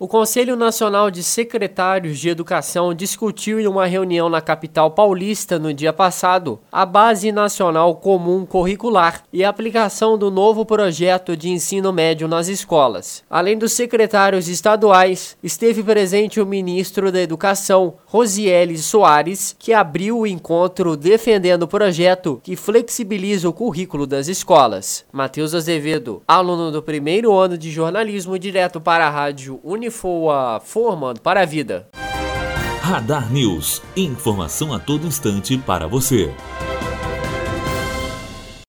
O Conselho Nacional de Secretários de Educação discutiu em uma reunião na capital paulista no dia passado a Base Nacional Comum Curricular e a aplicação do novo projeto de ensino médio nas escolas. Além dos secretários estaduais, esteve presente o ministro da Educação, Rosiele Soares, que abriu o encontro defendendo o projeto que flexibiliza o currículo das escolas. Matheus Azevedo, aluno do primeiro ano de jornalismo, direto para a Rádio Uni Unifoa formando para a vida. Radar News. Informação a todo instante para você.